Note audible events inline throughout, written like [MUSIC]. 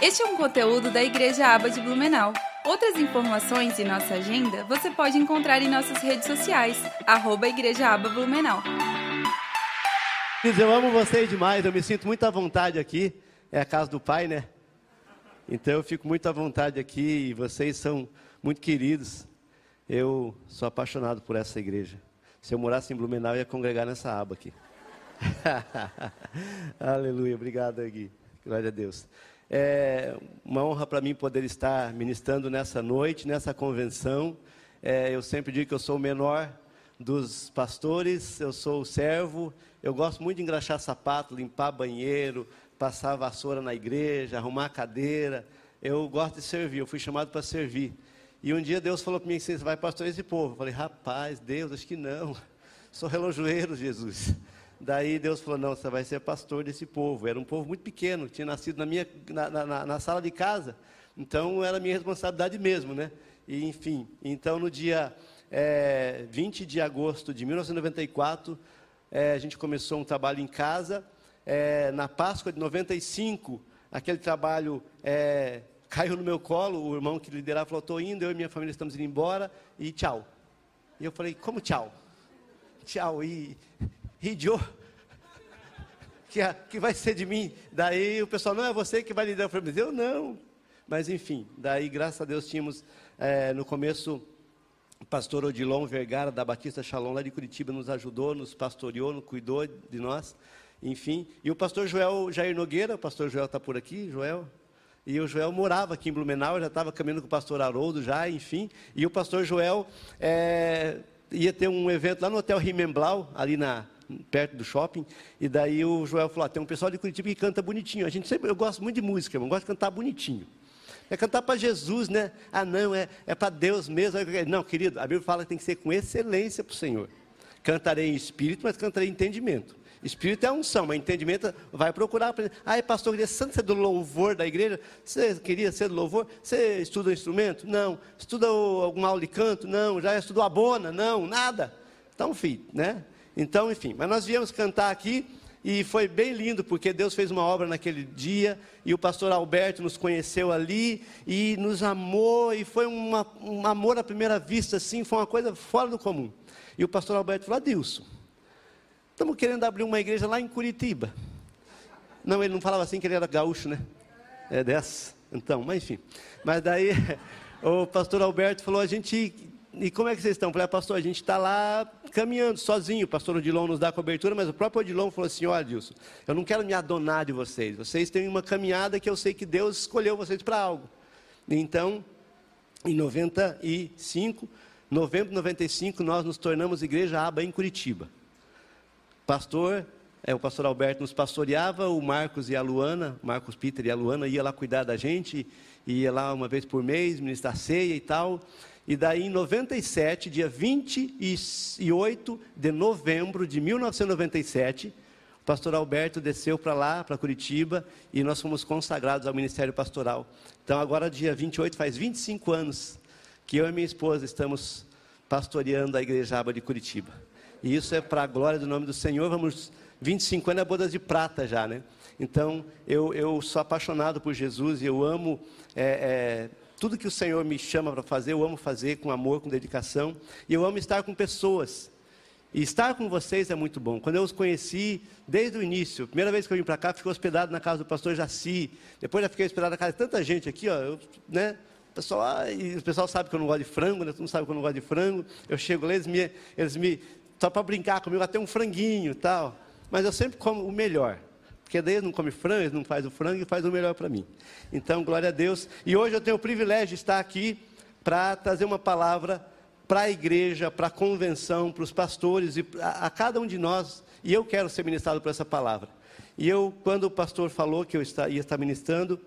Este é um conteúdo da Igreja Aba de Blumenau. Outras informações e nossa agenda você pode encontrar em nossas redes sociais, arroba Igreja Aba Blumenau. Eu amo vocês demais, eu me sinto muito à vontade aqui. É a casa do Pai, né? Então eu fico muito à vontade aqui e vocês são muito queridos. Eu sou apaixonado por essa igreja. Se eu morasse em Blumenau, eu ia congregar nessa aba aqui. [LAUGHS] Aleluia, obrigado, Gui. Glória a Deus. É uma honra para mim poder estar ministrando nessa noite, nessa convenção. É, eu sempre digo que eu sou o menor dos pastores, eu sou o servo. Eu gosto muito de engraxar sapato, limpar banheiro, passar vassoura na igreja, arrumar cadeira. Eu gosto de servir, eu fui chamado para servir. E um dia Deus falou para mim: Você vai pastorear esse povo? Eu falei: Rapaz, Deus, acho que não. [LAUGHS] Sou relojoeiro, Jesus. Daí Deus falou: Não, você vai ser pastor desse povo. Era um povo muito pequeno, tinha nascido na, minha, na, na, na sala de casa. Então era minha responsabilidade mesmo, né? E, enfim, então no dia é, 20 de agosto de 1994, é, a gente começou um trabalho em casa. É, na Páscoa de 95, aquele trabalho é, [LAUGHS] caiu no meu colo. O irmão que liderava falou: Estou indo, eu e minha família estamos indo embora e tchau. E eu falei: Como tchau? [LAUGHS] Tchau. E Ridio, que, que vai ser de mim? Daí o pessoal, não, é você que vai lidar. Eu falei, mas eu não. Mas enfim, daí graças a Deus tínhamos é, no começo o pastor Odilon Vergara da Batista Shalom lá de Curitiba nos ajudou, nos pastoreou, nos cuidou de nós, enfim. E o pastor Joel Jair Nogueira, o pastor Joel está por aqui, Joel. E o Joel morava aqui em Blumenau, já estava caminhando com o pastor Haroldo já, enfim. E o pastor Joel é, ia ter um evento lá no Hotel Rimemblau, ali na, perto do shopping, e daí o Joel falou: ah, tem um pessoal de Curitiba que canta bonitinho. A gente sempre, eu gosto muito de música, eu gosto de cantar bonitinho. É cantar para Jesus, né? Ah, não, é, é para Deus mesmo. Não, querido, a Bíblia fala que tem que ser com excelência para o Senhor. Cantarei em espírito, mas cantarei em entendimento. Espírito é unção, mas entendimento vai procurar. Ah, é pastor, queria tanto ser do louvor da igreja. Você queria ser do louvor? Você estuda o instrumento? Não. Estuda alguma aula de canto? Não. Já estudou a bona? Não, nada. Então, filho, né? Então, enfim, mas nós viemos cantar aqui e foi bem lindo, porque Deus fez uma obra naquele dia, e o pastor Alberto nos conheceu ali, e nos amou, e foi uma, um amor à primeira vista, assim, foi uma coisa fora do comum. E o pastor Alberto falou, Adilson, estamos querendo abrir uma igreja lá em Curitiba. Não, ele não falava assim que ele era gaúcho, né? É dessa. Então, mas enfim. Mas daí [LAUGHS] o pastor Alberto falou, a gente e como é que vocês estão? Eu falei, ah, pastor, a gente está lá caminhando sozinho. O pastor Odilon nos dá cobertura, mas o próprio Odilon falou assim: olha, Dilson, eu não quero me adonar de vocês. Vocês têm uma caminhada que eu sei que Deus escolheu vocês para algo. Então, em 95, novembro de 95, nós nos tornamos igreja aba em Curitiba. Pastor, é, o pastor Alberto nos pastoreava, o Marcos e a Luana, Marcos Peter e a Luana ia lá cuidar da gente, ia lá uma vez por mês, ministrar ceia e tal. E daí, em 97, dia 28 de novembro de 1997, o pastor Alberto desceu para lá, para Curitiba, e nós fomos consagrados ao ministério pastoral. Então, agora, dia 28, faz 25 anos que eu e minha esposa estamos pastoreando a igreja Aba de Curitiba. E isso é para a glória do nome do Senhor. Vamos, 25 anos é bodas de prata já, né? Então, eu, eu sou apaixonado por Jesus e eu amo. É, é, tudo que o Senhor me chama para fazer, eu amo fazer com amor, com dedicação. E eu amo estar com pessoas. E estar com vocês é muito bom. Quando eu os conheci, desde o início, primeira vez que eu vim para cá, fiquei hospedado na casa do pastor Jaci. Depois já fiquei hospedado na casa de tanta gente aqui, ó, eu, né? O pessoal, ah, e o pessoal sabe que eu não gosto de frango, né? Todo mundo sabe que eu não gosto de frango. Eu chego lá, eles me, eles me só para brincar comigo, até um franguinho tal. Mas eu sempre como o melhor. Porque daí ele não come frango, ele não faz o frango e faz o melhor para mim. Então, glória a Deus. E hoje eu tenho o privilégio de estar aqui para trazer uma palavra para a igreja, para a convenção, para os pastores e a, a, cada um de nós. E eu quero ser ministrado por essa palavra. E eu, quando o pastor falou que eu ia estar ministrando,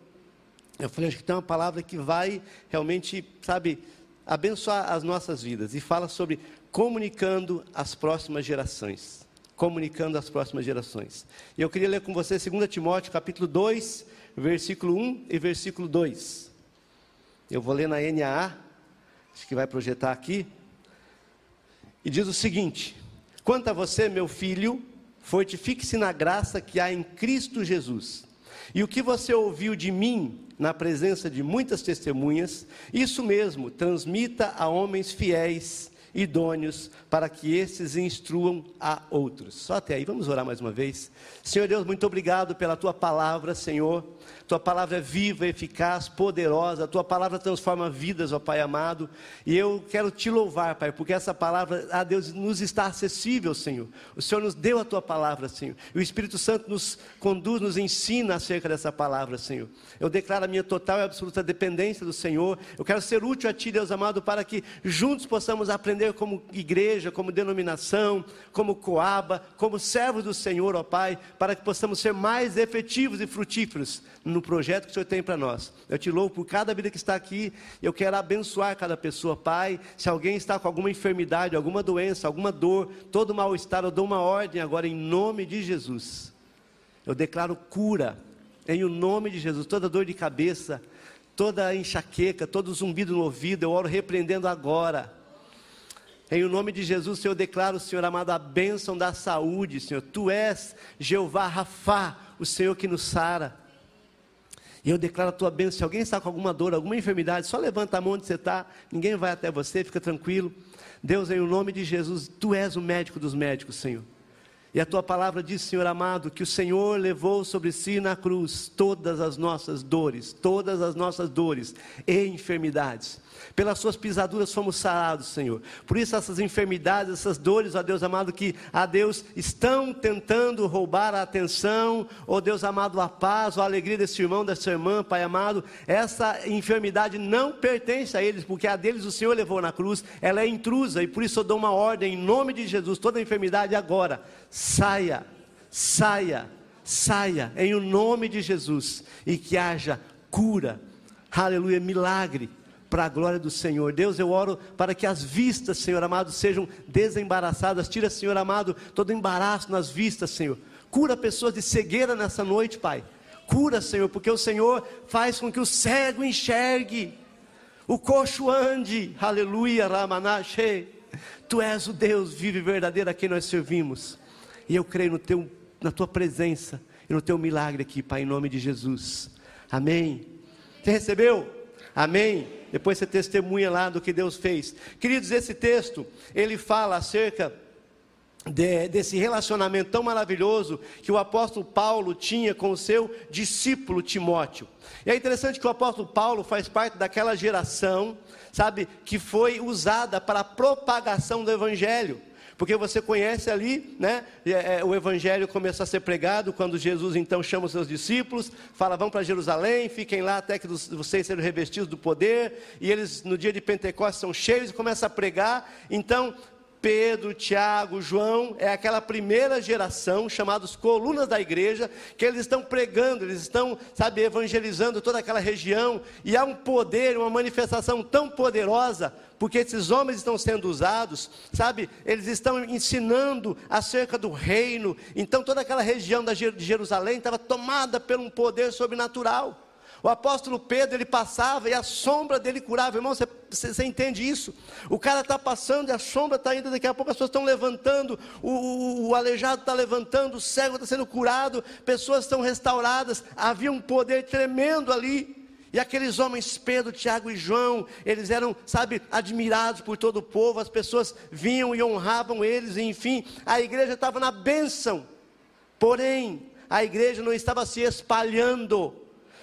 eu falei, acho que tem uma palavra que vai realmente, sabe, abençoar as nossas vidas. E fala sobre comunicando as próximas gerações comunicando às próximas gerações. E eu queria ler com você 2 Timóteo, capítulo 2, versículo 1 e versículo 2. Eu vou ler na NAA, acho que vai projetar aqui. E diz o seguinte: Quanto a você, meu filho, fortifique-se na graça que há em Cristo Jesus. E o que você ouviu de mim na presença de muitas testemunhas, isso mesmo, transmita a homens fiéis, idôneos, para que esses instruam a outros. Só até aí, vamos orar mais uma vez. Senhor Deus, muito obrigado pela tua palavra, Senhor. Tua palavra é viva, eficaz, poderosa. Tua palavra transforma vidas, ó Pai amado. E eu quero te louvar, Pai, porque essa palavra, a Deus, nos está acessível, Senhor. O Senhor nos deu a tua palavra, Senhor. E o Espírito Santo nos conduz, nos ensina acerca dessa palavra, Senhor. Eu declaro a minha total e absoluta dependência do Senhor. Eu quero ser útil a Ti, Deus amado, para que juntos possamos aprender como igreja, como denominação, como coaba, como servos do Senhor, ó Pai, para que possamos ser mais efetivos e frutíferos no projeto que o Senhor tem para nós. Eu te louvo por cada vida que está aqui. Eu quero abençoar cada pessoa, Pai. Se alguém está com alguma enfermidade, alguma doença, alguma dor, todo mal-estar, eu dou uma ordem agora em nome de Jesus. Eu declaro cura em o nome de Jesus. Toda dor de cabeça, toda enxaqueca, todo zumbido no ouvido, eu oro repreendendo agora. Em o nome de Jesus, Senhor, eu declaro, Senhor amado, a bênção da saúde, Senhor. Tu és Jeová Rafá, o Senhor que nos sara. E eu declaro a tua bênção. Se alguém está com alguma dor, alguma enfermidade, só levanta a mão onde você está. Ninguém vai até você, fica tranquilo. Deus, em nome de Jesus, tu és o médico dos médicos, Senhor. E a tua palavra diz, Senhor amado, que o Senhor levou sobre si na cruz todas as nossas dores, todas as nossas dores e enfermidades. Pelas suas pisaduras fomos sarados, Senhor. Por isso essas enfermidades, essas dores, ó Deus amado, que a Deus estão tentando roubar a atenção, ó Deus amado, a paz, a alegria desse irmão, dessa irmã, Pai amado, essa enfermidade não pertence a eles, porque a deles o Senhor levou na cruz, ela é intrusa e por isso eu dou uma ordem em nome de Jesus, toda enfermidade agora, saia, saia, saia, em o nome de Jesus, e que haja cura, aleluia, milagre para a glória do Senhor. Deus, eu oro para que as vistas, Senhor amado, sejam desembaraçadas. Tira, Senhor amado, todo embaraço nas vistas, Senhor. Cura pessoas de cegueira nessa noite, Pai. Cura, Senhor, porque o Senhor faz com que o cego enxergue, o coxo ande. Aleluia, Ramanache. Tu és o Deus vivo e verdadeiro a quem nós servimos. E eu creio no teu, na tua presença e no teu milagre aqui, Pai, em nome de Jesus. Amém. Você recebeu? Amém. Depois você testemunha lá do que Deus fez. Queridos, esse texto, ele fala acerca de, desse relacionamento tão maravilhoso que o apóstolo Paulo tinha com o seu discípulo Timóteo. E é interessante que o apóstolo Paulo faz parte daquela geração, sabe, que foi usada para a propagação do evangelho. Porque você conhece ali, né? É, é, o evangelho começou a ser pregado quando Jesus então chama os seus discípulos, fala: vão para Jerusalém, fiquem lá até que vocês sejam revestidos do poder. E eles, no dia de Pentecostes, são cheios e começam a pregar. Então, Pedro, Tiago, João, é aquela primeira geração, chamados colunas da igreja, que eles estão pregando, eles estão, sabe, evangelizando toda aquela região, e há um poder, uma manifestação tão poderosa, porque esses homens estão sendo usados, sabe, eles estão ensinando acerca do reino, então toda aquela região de Jerusalém estava tomada por um poder sobrenatural. O apóstolo Pedro, ele passava e a sombra dele curava. Irmão, você, você entende isso? O cara está passando e a sombra está indo, daqui a pouco as pessoas estão levantando, o, o, o aleijado está levantando, o cego está sendo curado, pessoas estão restauradas. Havia um poder tremendo ali. E aqueles homens, Pedro, Tiago e João, eles eram, sabe, admirados por todo o povo, as pessoas vinham e honravam eles, e enfim, a igreja estava na bênção. Porém, a igreja não estava se espalhando,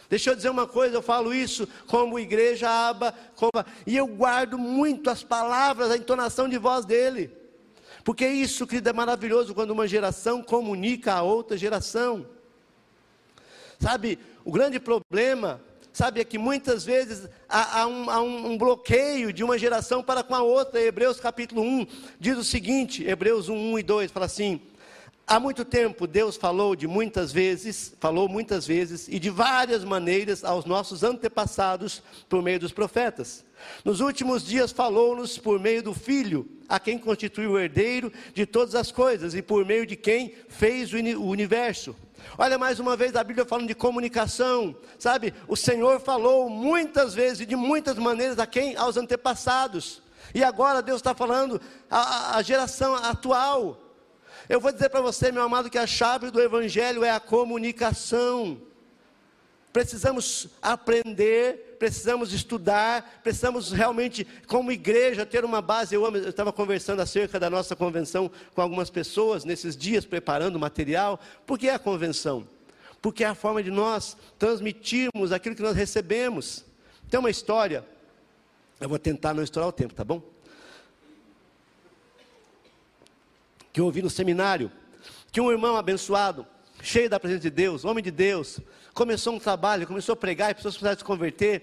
Deixa eu dizer uma coisa, eu falo isso como igreja aba, como, e eu guardo muito as palavras, a entonação de voz dele. Porque isso, querido, é maravilhoso quando uma geração comunica a outra geração. Sabe, o grande problema, sabe, é que muitas vezes há, há, um, há um, um, bloqueio de uma geração para com a outra. Hebreus capítulo 1 diz o seguinte: Hebreus 1, 1 e 2 fala assim: Há muito tempo Deus falou de muitas vezes, falou muitas vezes e de várias maneiras aos nossos antepassados por meio dos profetas. Nos últimos dias falou-nos por meio do Filho, a quem constituiu o herdeiro de todas as coisas e por meio de quem fez o universo. Olha mais uma vez a Bíblia falando de comunicação, sabe? O Senhor falou muitas vezes e de muitas maneiras a quem? Aos antepassados. E agora Deus está falando a, a geração atual. Eu vou dizer para você, meu amado, que a chave do Evangelho é a comunicação. precisamos aprender, precisamos estudar, precisamos realmente, como igreja, ter uma base. Eu, estava conversando acerca da nossa convenção com algumas pessoas nesses dias, preparando material. Por que a convenção? Porque é a forma de nós transmitirmos aquilo que nós recebemos. Tem uma história, eu vou tentar não estourar o tempo, tá bom? Que eu ouvi no seminário, que um irmão abençoado, cheio da presença de Deus, homem de Deus, começou um trabalho, começou a pregar, e pessoas precisaram se converter.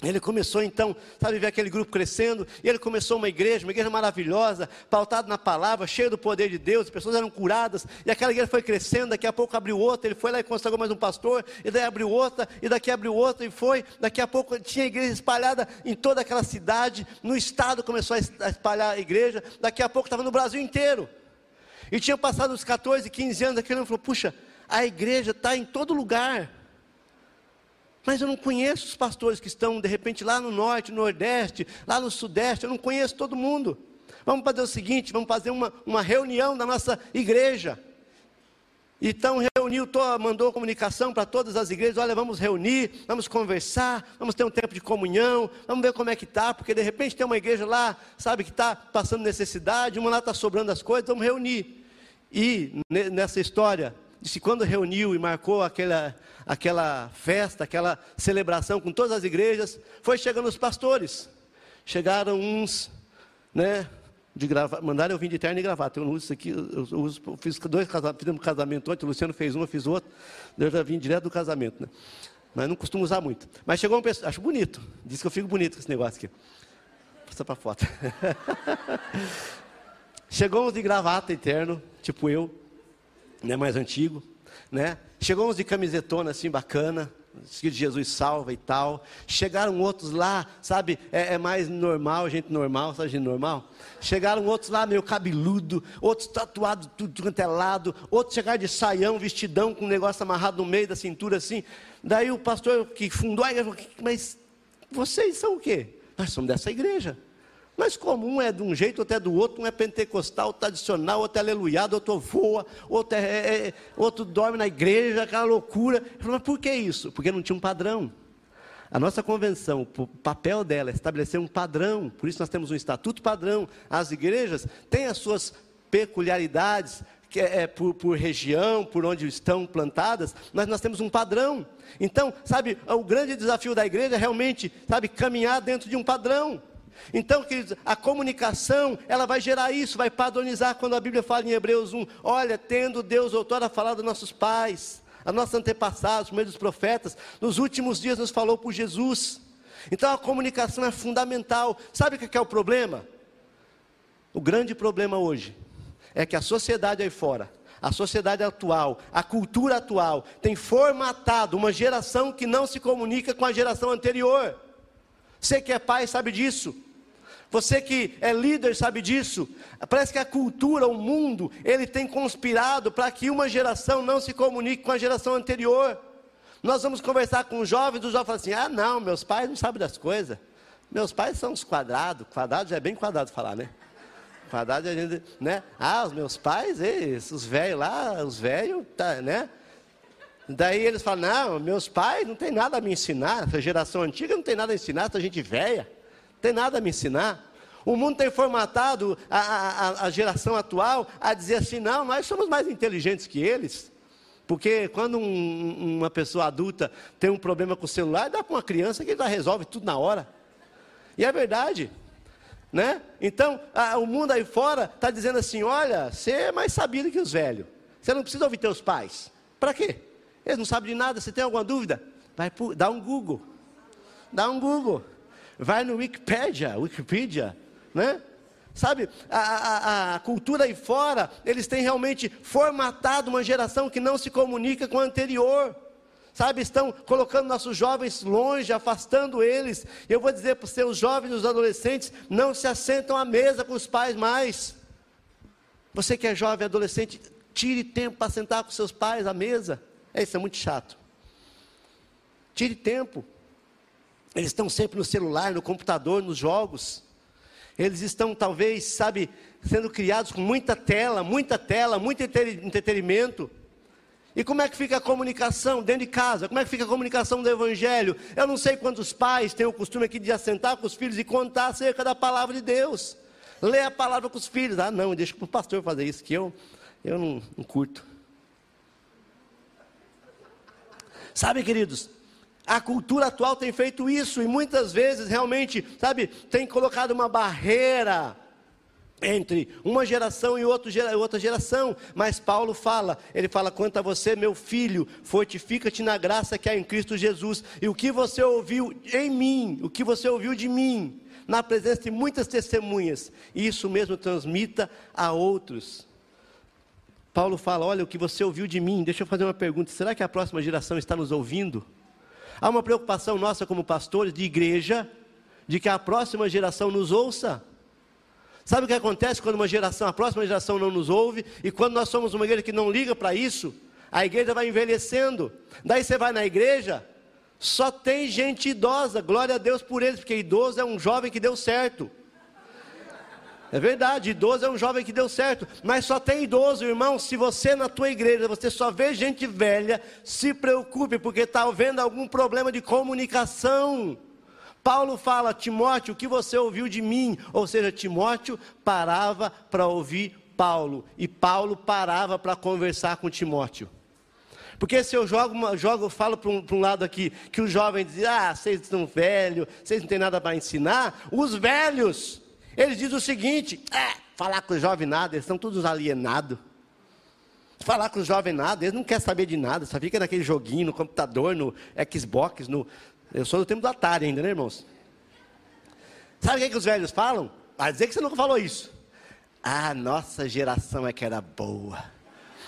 Ele começou então, sabe, ver aquele grupo crescendo, e ele começou uma igreja, uma igreja maravilhosa, pautada na palavra, cheia do poder de Deus, pessoas eram curadas, e aquela igreja foi crescendo, daqui a pouco abriu outra, ele foi lá e consagrou mais um pastor, e daí abriu outra, e daqui abriu outra, e foi, daqui a pouco tinha igreja espalhada em toda aquela cidade, no estado começou a espalhar a igreja, daqui a pouco estava no Brasil inteiro. E tinha passado uns 14, 15 anos, aquele homem falou, puxa, a igreja está em todo lugar. Mas eu não conheço os pastores que estão, de repente, lá no norte, no nordeste, lá no sudeste, eu não conheço todo mundo. Vamos fazer o seguinte: vamos fazer uma, uma reunião da nossa igreja. Então reuniu, mandou comunicação para todas as igrejas, olha, vamos reunir, vamos conversar, vamos ter um tempo de comunhão, vamos ver como é que está, porque de repente tem uma igreja lá, sabe, que está passando necessidade, uma lá está sobrando as coisas, vamos reunir. E nessa história, disse quando reuniu e marcou aquela, aquela festa, aquela celebração com todas as igrejas, foi chegando os pastores. Chegaram uns, né, de gravata, mandaram eu vir de terno e gravata. Eu não uso isso aqui, eu uso, fiz dois casamentos, fizemos um casamento ontem, o Luciano fez um, eu fiz outro. Eu já vim direto do casamento, né? Mas não costumo usar muito. Mas chegou uma pessoa, acho bonito, disse que eu fico bonito com esse negócio aqui. Passa para foto. [LAUGHS] chegou uns de gravata eterno, tipo eu, né, mais antigo, né? Chegou uns de camisetona assim bacana, que Jesus salva e tal. Chegaram outros lá, sabe, é, é, mais normal, gente normal, sabe gente normal? Chegaram outros lá meio cabeludo, outros tatuados tudo quanto é lado, outros chegaram de saião, vestidão, com um negócio amarrado no meio da cintura assim. Daí o pastor que fundou a igreja falou, mas vocês são o quê? Nós somos dessa igreja. Mas como um é de um jeito, outro é do outro, um é pentecostal, outro tradicional, outro é aleluiado, outro voa, outro, é, é, é, outro dorme na igreja, aquela loucura. Mas por que isso? Porque não tinha um padrão. A nossa convenção, o papel dela é estabelecer um padrão, por isso nós temos um estatuto padrão. As igrejas têm as suas peculiaridades, que é, é por, por, região, por onde estão plantadas, mas nós temos um padrão. Então, sabe, o grande desafio da igreja é realmente, sabe, caminhar dentro de um padrão. Então, queridos, a comunicação, ela vai gerar isso, vai padronizar quando a Bíblia fala em Hebreus 1, olha, tendo Deus outrora falado dos nossos pais, a nossos antepassados, por meio dos profetas, nos últimos dias nos falou por Jesus. Então a comunicação é fundamental. Sabe o que é o problema? O grande problema hoje é que a sociedade aí fora, a sociedade atual, a cultura atual, tem formatado uma geração que não se comunica com a geração anterior. Você que é pai sabe disso. Você que é líder sabe disso. Parece que a cultura, o mundo, ele tem conspirado para que uma geração não se comunique com a geração anterior. Nós vamos conversar com os jovens, os jovens falam assim: ah, não, meus pais não sabem das coisas. Meus pais são os quadrados. Quadrado já é bem quadrado falar, né? Quadrado, né? Ah, os meus pais, eles, os velhos lá, os velhos, tá, né? Daí eles falam: não, meus pais não tem nada a me ensinar, essa geração antiga não tem nada a ensinar, essa gente velha, tem nada a me ensinar. O mundo tem formatado a, a, a geração atual a dizer assim: não, nós somos mais inteligentes que eles. Porque quando um, uma pessoa adulta tem um problema com o celular, dá para uma criança que já resolve tudo na hora. E é verdade. Né? Então, a, o mundo aí fora está dizendo assim: olha, você é mais sabido que os velhos. Você não precisa ouvir teus pais. Para quê? Eles não sabem de nada. Você tem alguma dúvida? Vai dá um Google. Dá um Google. Vai no Wikipedia, Wikipedia, né? Sabe, a, a, a, cultura aí fora, eles têm realmente formatado uma geração que não se comunica com a anterior. Sabe, estão colocando nossos jovens longe, afastando eles. Eu vou dizer para os seus jovens e os adolescentes, não se assentam à mesa com os pais mais. Você que é jovem, adolescente, tire tempo para sentar com seus pais à mesa. É, isso é muito chato. Tire tempo. Eles estão sempre no celular, no computador, nos jogos. Eles estão, talvez, sabe, sendo criados com muita tela, muita tela, muito entretenimento. E como é que fica a comunicação dentro de casa? Como é que fica a comunicação do Evangelho? Eu não sei quantos pais têm o costume aqui de assentar com os filhos e contar acerca da palavra de Deus. Ler a palavra com os filhos. Ah, não, deixa para o pastor fazer isso, que eu, eu não, não curto. Sabe, queridos, a cultura atual tem feito isso e muitas vezes realmente, sabe, tem colocado uma barreira entre uma geração e outra geração, mas Paulo fala, ele fala quanto a você, meu filho, fortifica-te na graça que há em Cristo Jesus, e o que você ouviu em mim, o que você ouviu de mim, na presença de muitas testemunhas, isso mesmo transmita a outros. Paulo fala: Olha, o que você ouviu de mim, deixa eu fazer uma pergunta: será que a próxima geração está nos ouvindo? Há uma preocupação nossa como pastores de igreja, de que a próxima geração nos ouça. Sabe o que acontece quando uma geração, a próxima geração não nos ouve, e quando nós somos uma igreja que não liga para isso, a igreja vai envelhecendo. Daí você vai na igreja, só tem gente idosa, glória a Deus por eles, porque idoso é um jovem que deu certo. É verdade, idoso é um jovem que deu certo, mas só tem idoso, irmão. Se você na tua igreja você só vê gente velha, se preocupe, porque está havendo algum problema de comunicação. Paulo fala, Timóteo, o que você ouviu de mim? Ou seja, Timóteo parava para ouvir Paulo, e Paulo parava para conversar com Timóteo. Porque se eu jogo, jogo falo para um, um, lado aqui, que os jovens dizem, ah, vocês estão velhos, vocês não têm nada para ensinar, os velhos, eles dizem o seguinte, é, falar com os jovens nada, eles estão todos alienados. Falar com os jovens nada, eles não querem saber de nada, só fica naquele joguinho, no computador, no Xbox, no, eu sou do tempo do Atari ainda, né, irmãos? Sabe o que, é que os velhos falam? Vai dizer que você nunca falou isso. Ah, nossa geração é que era boa.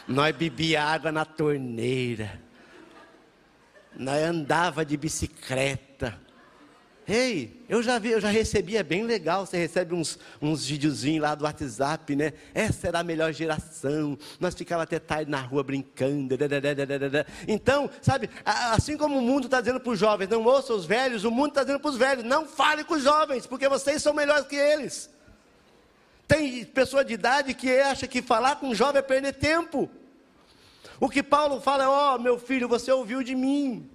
Nós bebia água na torneira. Nós andava de bicicleta. Ei, eu já vi, eu já recebi, é bem legal. Você recebe uns, uns videozinhos lá do WhatsApp, né? Essa era a melhor geração. Nós ficávamos até tarde na rua brincando. Então, sabe, assim como o mundo está dizendo para os jovens, não ouçam os velhos, o mundo está dizendo para os velhos, não fale com os jovens, porque vocês são melhores que eles. Tem pessoa de idade que acha que falar com um jovem é perder tempo. O que Paulo fala é: ó, meu filho, você ouviu de mim.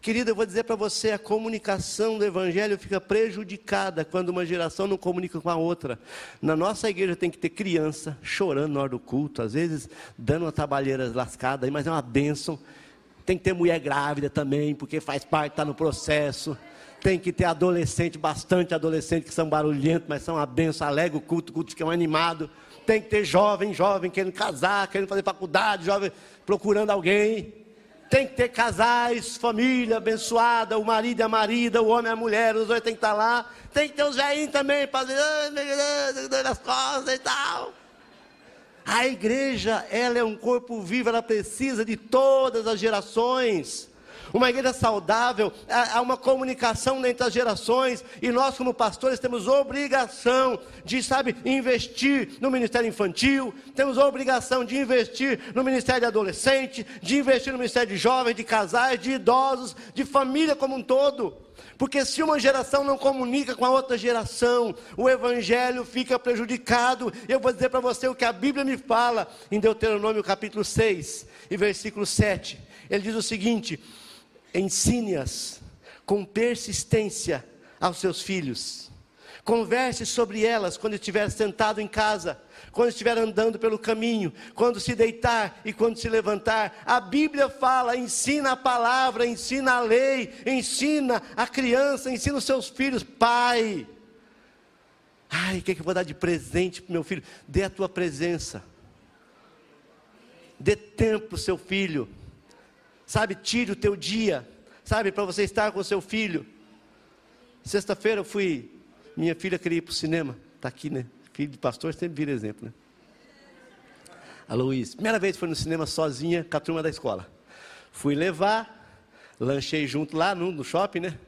Querido, eu vou dizer para você, a comunicação do Evangelho fica prejudicada quando uma geração não comunica com a outra. Na nossa igreja tem que ter criança chorando na hora do culto, às vezes dando uma trabalheira lascada, mas é uma bênção. Tem que ter mulher grávida também, porque faz parte, está no processo. Tem que ter adolescente, bastante adolescente que são barulhentos, mas são uma benção, alega o culto, o culto fica animado. Tem que ter jovem, jovem querendo casar, querendo fazer faculdade, jovem procurando alguém. Tem que ter casais, família abençoada, o marido e a marida, o homem e a mulher, os dois tem que estar lá. Tem que ter os velhinhos também para fazer as costas e tal. A igreja, ela é um corpo vivo, ela precisa de todas as gerações. Uma igreja saudável, há uma comunicação entre as gerações, e nós, como pastores, temos obrigação de, sabe, investir no ministério infantil, temos obrigação de investir no ministério de adolescente, de investir no ministério de jovens, de casais, de idosos, de família como um todo. Porque se uma geração não comunica com a outra geração, o evangelho fica prejudicado. Eu vou dizer para você o que a Bíblia me fala em Deuteronômio capítulo 6 e versículo 7. Ele diz o seguinte: ensine-as com persistência aos seus filhos. Converse sobre elas quando estiver sentado em casa, quando estiver andando pelo caminho, quando se deitar e quando se levantar. A Bíblia fala: ensina a palavra, ensina a lei, ensina a criança, ensina os seus filhos. Pai, ai, o que, é que eu vou dar de presente para meu filho? Dê a tua presença, dê tempo o seu filho sabe, tire o teu dia, sabe, para você estar com o seu filho. Sexta-feira eu fui, minha filha queria ir para o cinema, está aqui, né? Filho de pastor sempre vira exemplo, né? A Luiz, primeira vez foi no cinema sozinha com a turma da escola. Fui levar, lanchei junto lá no, no shopping, né?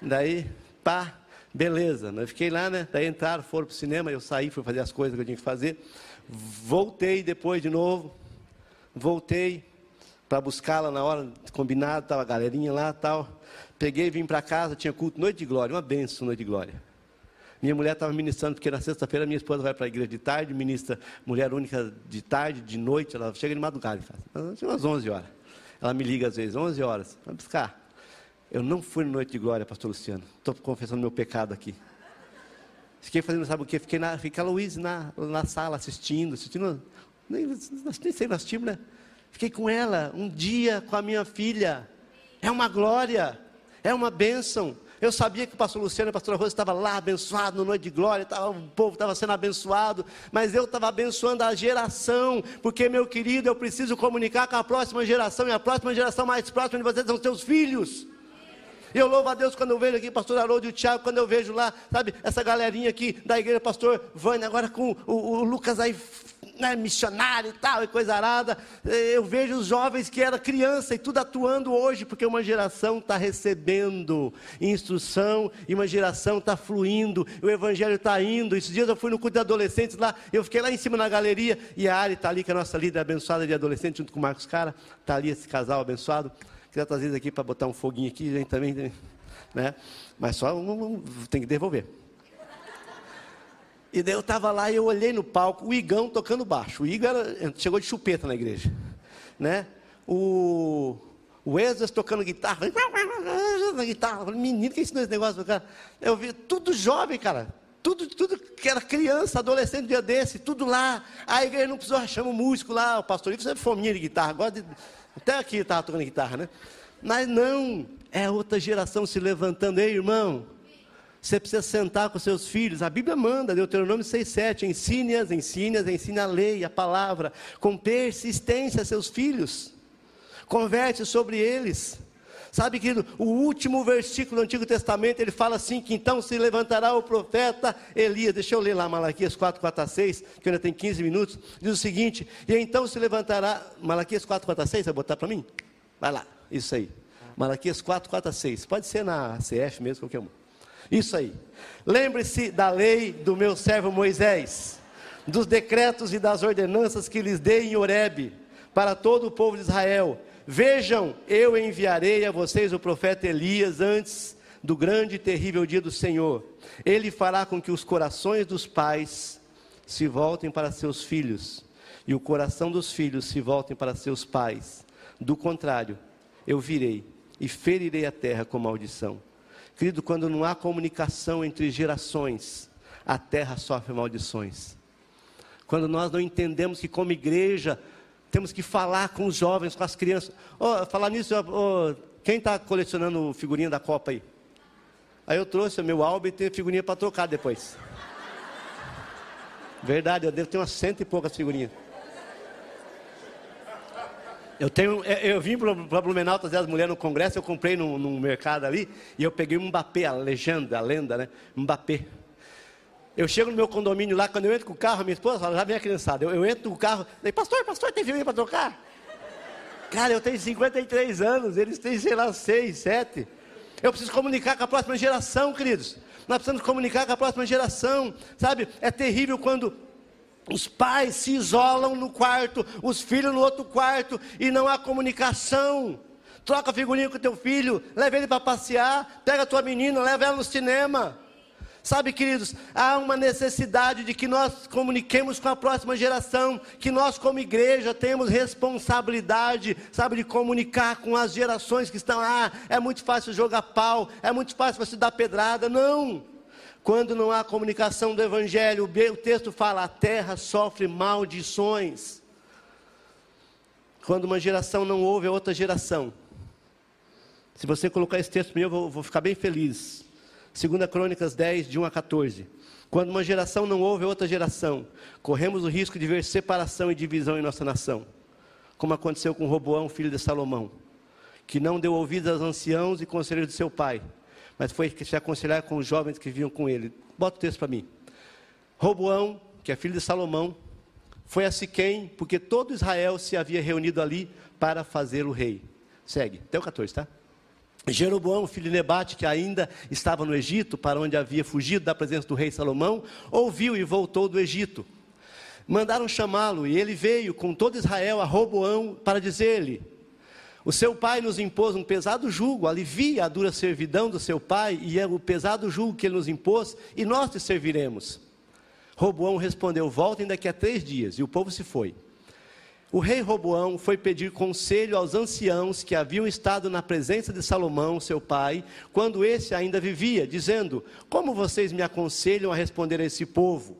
Daí, pá, beleza. Eu fiquei lá, né? Daí entraram, foram para o cinema, eu saí, fui fazer as coisas que eu tinha que fazer. Voltei depois de novo. Voltei, para buscá-la na hora combinado, estava a galerinha lá tal. Peguei, vim para casa, tinha culto, noite de glória, uma benção, noite de glória. Minha mulher estava ministrando, porque na sexta-feira minha esposa vai para a igreja de tarde, ministra mulher única de tarde, de noite, ela chega de madrugada em casa. Tinha umas 11 horas. Ela me liga às vezes, 11 horas, vai buscar. Eu não fui noite de glória, pastor Luciano. Estou confessando meu pecado aqui. Fiquei fazendo, sabe o quê? Fiquei na, fiquei a Luiz na, na sala assistindo, assistindo. Nem, nem sei, nós tínhamos, né? Fiquei com ela um dia com a minha filha. É uma glória, é uma bênção. Eu sabia que o pastor Luciano e a pastora Rosa estavam lá abençoados no Noite de Glória, tava, o povo estava sendo abençoado, mas eu estava abençoando a geração, porque, meu querido, eu preciso comunicar com a próxima geração, e a próxima geração mais próxima de vocês são seus filhos. Eu louvo a Deus quando eu vejo aqui pastor Haroldo e o Tiago, quando eu vejo lá, sabe, essa galerinha aqui da igreja, pastor Vânia, agora com o, o Lucas aí né, missionário e tal, e coisa arada. Eh, eu vejo os jovens que era criança e tudo atuando hoje, porque uma geração está recebendo instrução e uma geração está fluindo, o evangelho está indo. Esses dias eu fui no culto de adolescentes lá, eu fiquei lá em cima na galeria, e a Ari está ali, que é a nossa líder abençoada de adolescente, junto com o Marcos Cara, está ali esse casal abençoado. Queria trazer aqui para botar um foguinho aqui, gente, também, né? Mas só um, um, tem que devolver. E daí eu estava lá e eu olhei no palco, o Igão tocando baixo. O Igor era, chegou de chupeta na igreja. Né? O, o tocando guitarra. Na guitarra. Menino, que ensinou esse negócio? Cara? Eu vi tudo jovem, cara. Tudo, tudo que era criança, adolescente, dia desse, tudo lá. A igreja não precisou, chama o músico lá, o pastor Ivo sempre fominha de guitarra. Agora, de, até aqui estava tocando guitarra, né? Mas não, é outra geração se levantando. Ei, irmão, você precisa sentar com seus filhos. A Bíblia manda, Deuteronômio 6,7. Ensine-as, ensine-as, ensine a lei, a palavra, com persistência seus filhos. Converte sobre eles. Sabe, querido, o último versículo do Antigo Testamento, ele fala assim: que então se levantará o profeta Elias. Deixa eu ler lá Malaquias 4, 4 a 6, que ainda tem 15 minutos. Diz o seguinte: e então se levantará. Malaquias 4, 4 a 6, vai botar para mim? Vai lá, isso aí. Malaquias 4, 4 a 6. Pode ser na CF mesmo, qualquer um. Isso aí. Lembre-se da lei do meu servo Moisés, dos decretos e das ordenanças que lhes dei em Horebe, para todo o povo de Israel. Vejam, eu enviarei a vocês o profeta Elias antes do grande e terrível dia do Senhor. Ele fará com que os corações dos pais se voltem para seus filhos e o coração dos filhos se voltem para seus pais. Do contrário, eu virei e ferirei a terra com maldição. Querido, quando não há comunicação entre gerações, a terra sofre maldições. Quando nós não entendemos que, como igreja, temos que falar com os jovens, com as crianças. Oh, falar nisso, oh, quem está colecionando figurinha da Copa aí? Aí eu trouxe o meu álbum e tem figurinha para trocar depois. Verdade, eu devo ter umas cento e poucas figurinhas. Eu, tenho, é, eu vim para Blumenau trazer as mulheres no congresso, eu comprei num, num mercado ali, e eu peguei um Mbappé, a legenda, a lenda, né? Mbappé. Eu chego no meu condomínio lá, quando eu entro com o carro, minha esposa fala, já vem a criançada. Eu, eu entro o carro, falei, pastor, pastor, tem filme para trocar? Cara, eu tenho 53 anos, eles têm, sei lá, 6, 7. Eu preciso comunicar com a próxima geração, queridos. Nós precisamos comunicar com a próxima geração, sabe? É terrível quando os pais se isolam no quarto, os filhos no outro quarto e não há comunicação. Troca figurinha com teu filho, leva ele para passear, pega a tua menina, leva ela no cinema. Sabe, queridos, há uma necessidade de que nós comuniquemos com a próxima geração, que nós, como igreja, temos responsabilidade, sabe, de comunicar com as gerações que estão lá. É muito fácil jogar pau, é muito fácil você dar pedrada. Não. Quando não há comunicação do Evangelho, o texto fala: a terra sofre maldições. Quando uma geração não ouve a outra geração. Se você colocar esse texto meu, eu vou, vou ficar bem feliz. 2 Crônicas 10, de 1 a 14. Quando uma geração não ouve a outra geração, corremos o risco de ver separação e divisão em nossa nação. Como aconteceu com Roboão, filho de Salomão, que não deu ouvidos aos anciãos e conselheiros de seu pai mas foi se aconselhar com os jovens que vinham com ele. Bota o texto para mim. Roboão, que é filho de Salomão, foi a Siquém, porque todo Israel se havia reunido ali para fazer o rei. Segue, até o 14, tá? Jeroboão, filho de Nebate, que ainda estava no Egito, para onde havia fugido da presença do rei Salomão, ouviu e voltou do Egito. Mandaram chamá-lo, e ele veio com todo Israel a Roboão para dizer-lhe: O seu pai nos impôs um pesado jugo, alivia a dura servidão do seu pai, e é o pesado jugo que ele nos impôs, e nós te serviremos. Roboão respondeu: Voltem daqui a três dias, e o povo se foi. O rei Roboão foi pedir conselho aos anciãos que haviam estado na presença de Salomão, seu pai, quando esse ainda vivia, dizendo: Como vocês me aconselham a responder a esse povo?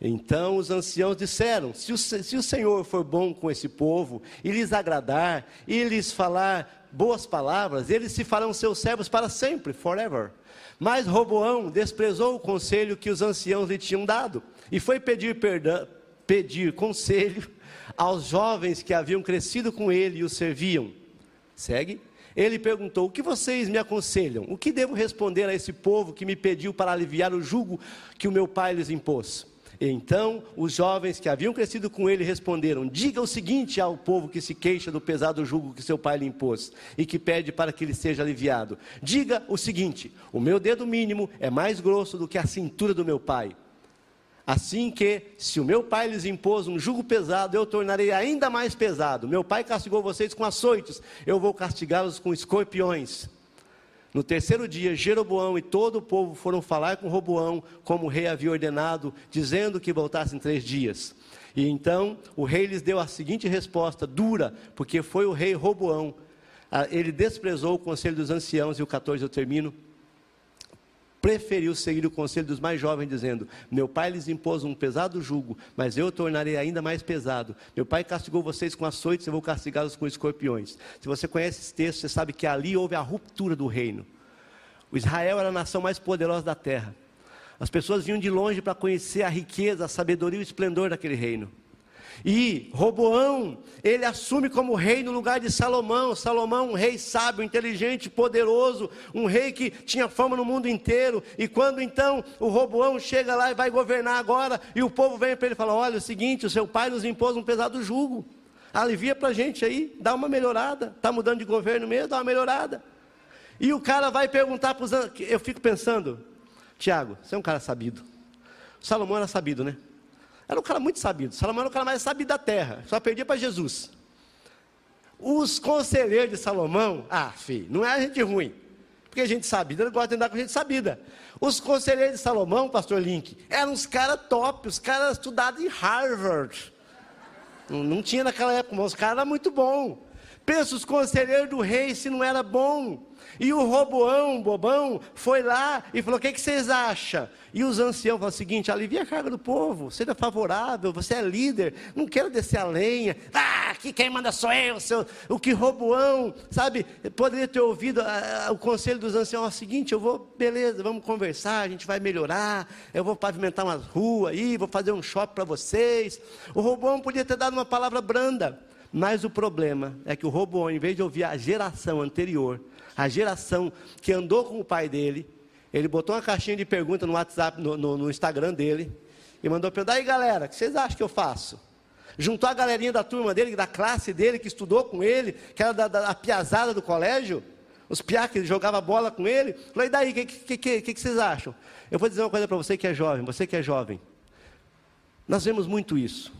Então os anciãos disseram: se o, se o Senhor for bom com esse povo, e lhes agradar, e lhes falar boas palavras, eles se farão seus servos para sempre, forever. Mas Roboão desprezou o conselho que os anciãos lhe tinham dado, e foi pedir, perdão, pedir conselho aos jovens que haviam crescido com ele e o serviam. Segue. Ele perguntou: O que vocês me aconselham? O que devo responder a esse povo que me pediu para aliviar o jugo que o meu pai lhes impôs? Então os jovens que haviam crescido com ele responderam: Diga o seguinte ao povo que se queixa do pesado jugo que seu pai lhe impôs e que pede para que ele seja aliviado. Diga o seguinte: O meu dedo mínimo é mais grosso do que a cintura do meu pai. Assim que, se o meu pai lhes impôs um jugo pesado, eu tornarei ainda mais pesado. Meu pai castigou vocês com açoites, eu vou castigá-los com escorpiões. No terceiro dia, Jeroboão e todo o povo foram falar com Roboão, como o rei havia ordenado, dizendo que voltassem três dias. E então o rei lhes deu a seguinte resposta, dura, porque foi o rei Roboão. Ah, ele desprezou o conselho dos anciãos, e o 14 eu termino, preferiu seguir o conselho dos mais jovens, dizendo: Meu pai lhes impôs um pesado jugo, mas eu tornarei ainda mais pesado. Meu pai castigou vocês com açoites, eu vou castigá-los com escorpiões. Se você conhece esse texto, você sabe que ali houve a ruptura do reino. O Israel era a nação mais poderosa da terra. As pessoas vinham de longe para conhecer a riqueza, a sabedoria e o esplendor daquele reino. E Roboão, ele assume como rei no lugar de Salomão. Salomão, um rei sábio, inteligente, poderoso, um rei que tinha fama no mundo inteiro. E quando então o Roboão chega lá e vai governar agora, e o povo vem para ele e fala: Olha, é o seguinte, o seu pai nos impôs um pesado jugo. Alivia para a gente aí, dá uma melhorada. Está mudando de governo mesmo, dá uma melhorada. E o cara vai perguntar para os. Eu fico pensando, Tiago, você é um cara sabido. Salomão era sabido, né? Era um cara muito sabido. Salomão era o cara mais sabido da terra. Só perdia para Jesus. Os conselheiros de Salomão, ah, filho, não é gente ruim. Porque a gente sabida não gosta de andar com gente sabida. Os conselheiros de Salomão, pastor Link, eram os caras top, os caras estudados em Harvard. Não, não, tinha naquela época, mas os caras eram muito bons. Pensa os conselheiros do rei se não era bom. E o Roboão, bobão, foi lá e falou: O que, que vocês acham? E os anciãos falaram o seguinte: alivia a carga do povo, seja favorável, você é líder, não quero descer a lenha. Ah, aqui quem manda sou eu, seu, o que Roboão, sabe? Poderia ter ouvido a, a, o conselho dos anciãos: é o seguinte, eu vou, beleza, vamos conversar, a gente vai melhorar, eu vou pavimentar umas ruas aí, vou fazer um shopping para vocês. O Roboão podia ter dado uma palavra branda, mas o problema é que o Roboão, em vez de ouvir a geração anterior, a geração que andou com o pai dele, ele botou uma caixinha de pergunta no WhatsApp, no, no, no Instagram dele, e mandou perguntar, aí galera, o que vocês acham que eu faço? Juntou a galerinha da turma dele, da classe dele, que estudou com ele, que era da, da piazada do colégio, os piá que jogava bola com ele, falou, e daí, o que, que, que, que, vocês acham? Eu vou dizer uma coisa para você que é jovem, você que é jovem, nós vemos muito isso.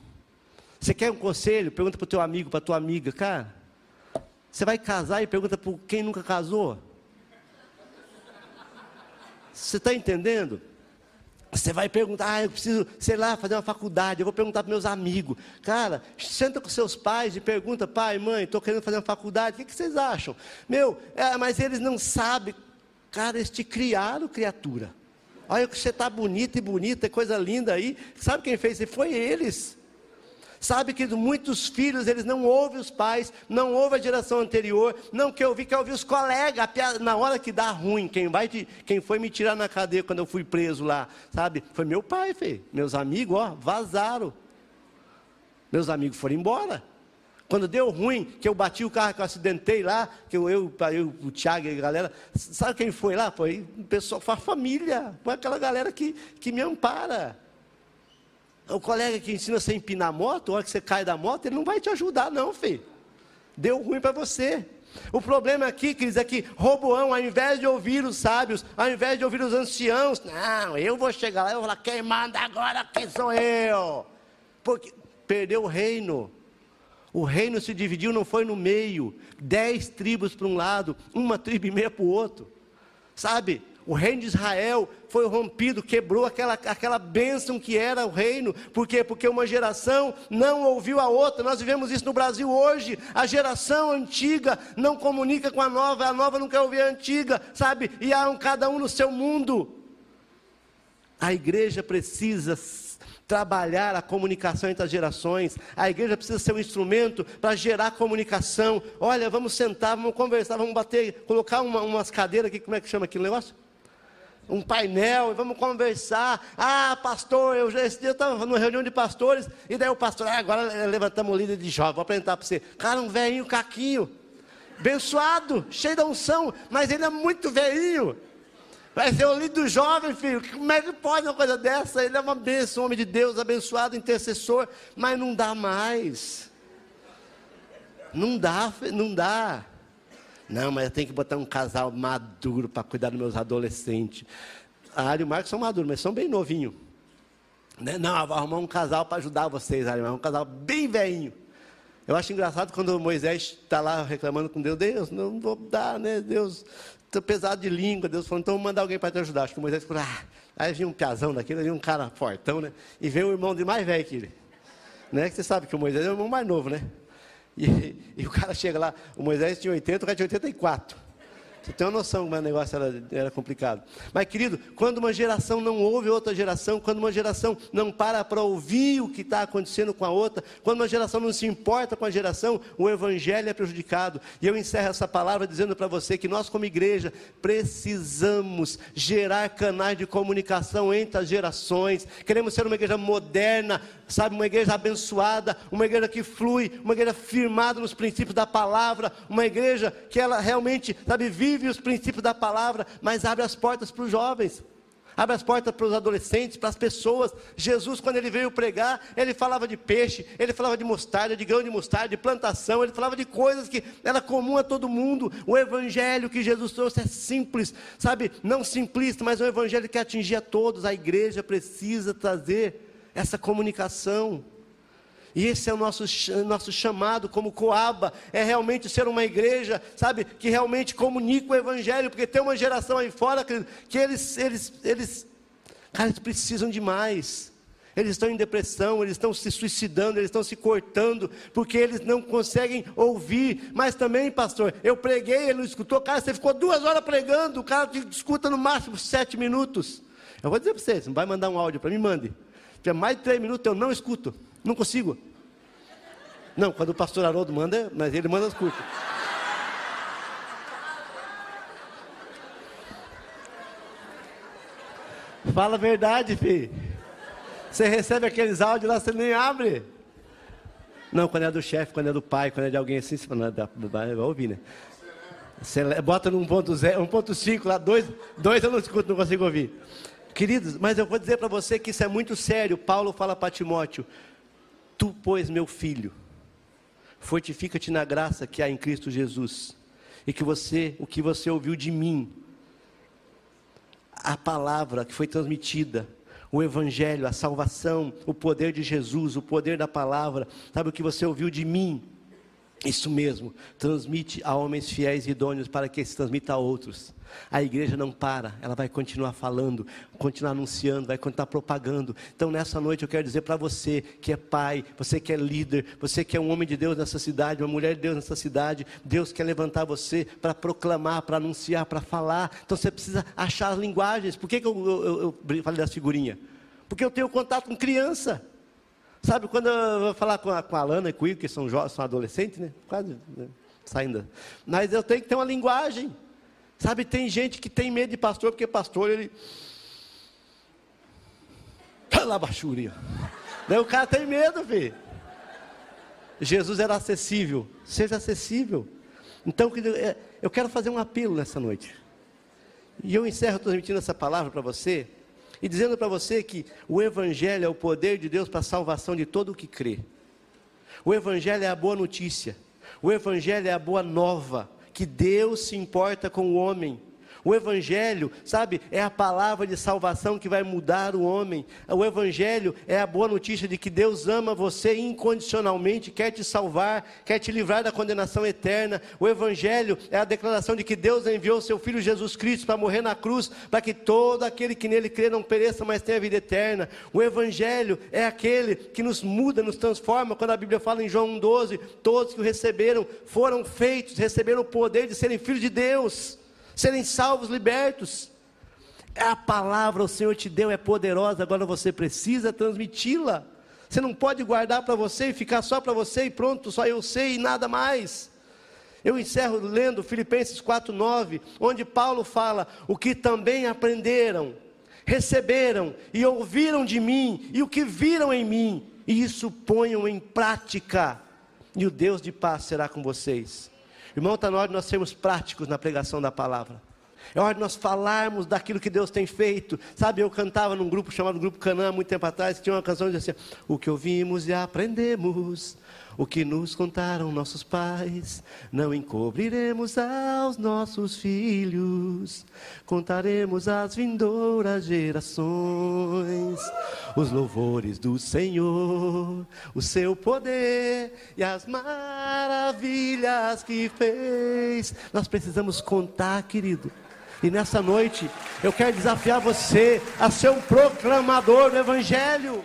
Você quer um conselho? Pergunta para o teu amigo, para a tua amiga, cara, você vai casar e pergunta por quem nunca casou? Você está entendendo? Você vai perguntar, ah, eu preciso, sei lá, fazer uma faculdade. Eu vou perguntar para meus amigos. Cara, senta com seus pais e pergunta, pai, mãe, estou querendo fazer uma faculdade. O que, que vocês acham? Meu, é, mas eles não sabem. Cara, eles te criaram, criatura. Olha que você está bonita e bonita, coisa linda aí. Sabe quem fez isso? Foi eles. Sabe que muitos filhos, eles não ouvem os pais, não ouvem a geração anterior, não quer ouvir, quer ouvir os colegas, na hora que dá ruim, quem, vai te, quem foi me tirar na cadeia quando eu fui preso lá, sabe? Foi meu pai, fê. meus amigos, ó, vazaram. Meus amigos foram embora. Quando deu ruim, que eu bati o carro, que eu acidentei lá, que eu, eu, eu o Tiago e a galera, sabe quem foi lá? Foi o pessoal, foi a família, foi aquela galera que, que me ampara. O colega que ensina você a empinar a moto, a hora que você cai da moto, ele não vai te ajudar, não, filho. Deu ruim para você. O problema aqui, queridos, é que Roboão, ao invés de ouvir os sábios, ao invés de ouvir os anciãos, não, eu vou chegar lá e vou falar, quem manda agora quem sou eu? Porque perdeu o reino. O reino se dividiu, não foi no meio, dez tribos para um lado, uma tribo e meia para o outro. Sabe? O reino de Israel foi rompido, quebrou aquela, aquela bênção que era o reino. Por quê? Porque uma geração não ouviu a outra. Nós vivemos isso no Brasil hoje. A geração antiga não comunica com a nova, a nova não quer ouvir a antiga, sabe? E há um, cada um no seu mundo. A igreja precisa trabalhar a comunicação entre as gerações. A igreja precisa ser um instrumento para gerar comunicação. Olha, vamos sentar, vamos conversar, vamos bater, colocar uma, umas cadeiras aqui, como é que chama aquele negócio? Um painel, e vamos conversar. Ah, pastor, eu esse dia estava numa reunião de pastores, e daí o pastor, ah, agora levantamos o líder de jovem, vou apresentar para você. Cara, um velhinho caquinho, abençoado, cheio da unção, mas ele é muito velhinho. Vai ser o líder jovem, filho. Como é que pode uma coisa dessa? Ele é uma bênção, homem de Deus, abençoado, intercessor, mas não dá mais. Não dá, não dá. Não, mas eu tenho que botar um casal maduro para cuidar dos meus adolescentes. A Ari e o Marcos são maduros, mas são bem novinhos. Né? Não, vou arrumar um casal para ajudar vocês, Ari, um casal bem velhinho. Eu acho engraçado quando Moisés está lá reclamando com Deus, Deus, não vou dar, né? Deus, estou pesado de língua. Deus falou, então vou mandar alguém para te ajudar. Acho que Moisés falou, ah, aí vinha um piazão daquele, vinha um cara fortão, né? E veio um irmão de mais velho que ele. Né? Que você sabe que o Moisés é o irmão mais novo, né? E, [LAUGHS] e, o cara chega lá, o Moisés tinha 80, o cara tinha 84. Você tem uma noção como o negócio era, era complicado. Mas, querido, quando uma geração não ouve outra geração, quando uma geração não para para ouvir o que está acontecendo com a outra, quando uma geração não se importa com a geração, o evangelho é prejudicado. E eu encerro essa palavra dizendo para você que nós, como igreja, precisamos gerar canais de comunicação entre as gerações. Queremos ser uma igreja moderna, sabe, uma igreja abençoada, uma igreja que flui, uma igreja firmada nos princípios da palavra, uma igreja que ela realmente, sabe, vive vive os princípios da palavra, mas abre as portas para os jovens. Abre as portas para os adolescentes, para as pessoas. Jesus, quando ele veio pregar, ele falava de peixe, ele falava de mostarda, de grão de mostarda, de plantação, ele falava de coisas que era comum a todo mundo. O evangelho que Jesus trouxe é simples, sabe? Não simplista, mas um evangelho que atingia todos. A igreja precisa trazer essa comunicação. E esse é o nosso, nosso chamado como Coaba, é realmente ser uma igreja, sabe, que realmente comunica o Evangelho, porque tem uma geração aí fora que, que eles, eles, eles, cara, eles precisam de mais. Eles estão em depressão, eles estão se suicidando, eles estão se cortando, porque eles não conseguem ouvir. Mas também, pastor, eu preguei, ele não escutou. Cara, você ficou duas horas pregando, o cara te escuta no máximo sete minutos. Eu vou dizer para vocês, não vai mandar um áudio para mim, mande. Se é mais de três minutos, eu não escuto. Não consigo. Não, quando o pastor Haroldo manda, mas ele manda as curtas. Fala a verdade, filho. Você recebe aqueles áudios lá, você nem abre. Não, quando é do chefe, quando é do pai, quando é de alguém assim, você fala, vai ouvir, né? Você bota no 1.5 lá, dois, dois eu não escuto, não consigo ouvir. Queridos, mas eu vou dizer para você que isso é muito sério. Paulo fala para Timóteo: Tu, pois, meu filho, fortifica-te na graça que há em Cristo Jesus, e que você, o que você ouviu de mim, a palavra que foi transmitida, o Evangelho, a salvação, o poder de Jesus, o poder da palavra, sabe o que você ouviu de mim? Isso mesmo, transmite a homens fiéis e idôneos para que se transmita a outros. A igreja não para, ela vai continuar falando, continuar anunciando, vai continuar propagando. Então, nessa noite, eu quero dizer para você que é pai, você que é líder, você que é um homem de Deus nessa cidade, uma mulher de Deus nessa cidade, Deus quer levantar você para proclamar, para anunciar, para falar. Então, você precisa achar as linguagens. Por que, que eu, eu, eu falei das figurinhas? Porque eu tenho contato com criança. Sabe, quando eu vou falar com a, com a Alana e com o Igor, que são, jovens, são adolescentes, né? Quase né? saindo. Mas eu tenho que ter uma linguagem. Sabe, tem gente que tem medo de pastor, porque pastor, ele. Pela baixurinha. Daí o cara tem medo, filho. Jesus era acessível. Seja acessível. Então, é, eu quero fazer um apelo nessa noite. E eu encerro transmitindo essa palavra para você. E dizendo para você que o Evangelho é o poder de Deus para a salvação de todo o que crê. O Evangelho é a boa notícia. O Evangelho é a boa nova que Deus se importa com o homem. O Evangelho, sabe, é a palavra de salvação que vai mudar o homem. O Evangelho é a boa notícia de que Deus ama você incondicionalmente, quer te salvar, quer te livrar da condenação eterna. O Evangelho é a declaração de que Deus enviou seu Filho Jesus Cristo para morrer na cruz, para que todo aquele que nele crê não pereça, mas tenha vida eterna. O Evangelho é aquele que nos muda, nos transforma. Quando a Bíblia fala em João 12, todos que o receberam foram feitos, receberam o poder de serem filhos de Deus serem salvos, libertos. É a palavra o Senhor te deu, é poderosa, agora você precisa transmiti-la. Você não pode guardar para você e ficar só para você e pronto, só eu sei e nada mais. Eu encerro lendo Filipenses 4:9, onde Paulo fala: "O que também aprenderam, receberam e ouviram de mim, e o que viram em mim, e isso ponham em prática, e o Deus de paz será com vocês." Irmão, está na hora de nós sermos práticos na pregação da palavra. É hora de nós falarmos daquilo que Deus tem feito. Sabe, eu cantava num grupo chamado Grupo Canaã, muito tempo atrás, tinha uma canção que dizia assim: O que ouvimos e aprendemos, o que nos contaram nossos pais, não encobriremos aos nossos filhos, contaremos às vindouras gerações os louvores do Senhor, o seu poder e as maravilhas que fez. Nós precisamos contar, querido. E nessa noite eu quero desafiar você a ser um proclamador do Evangelho.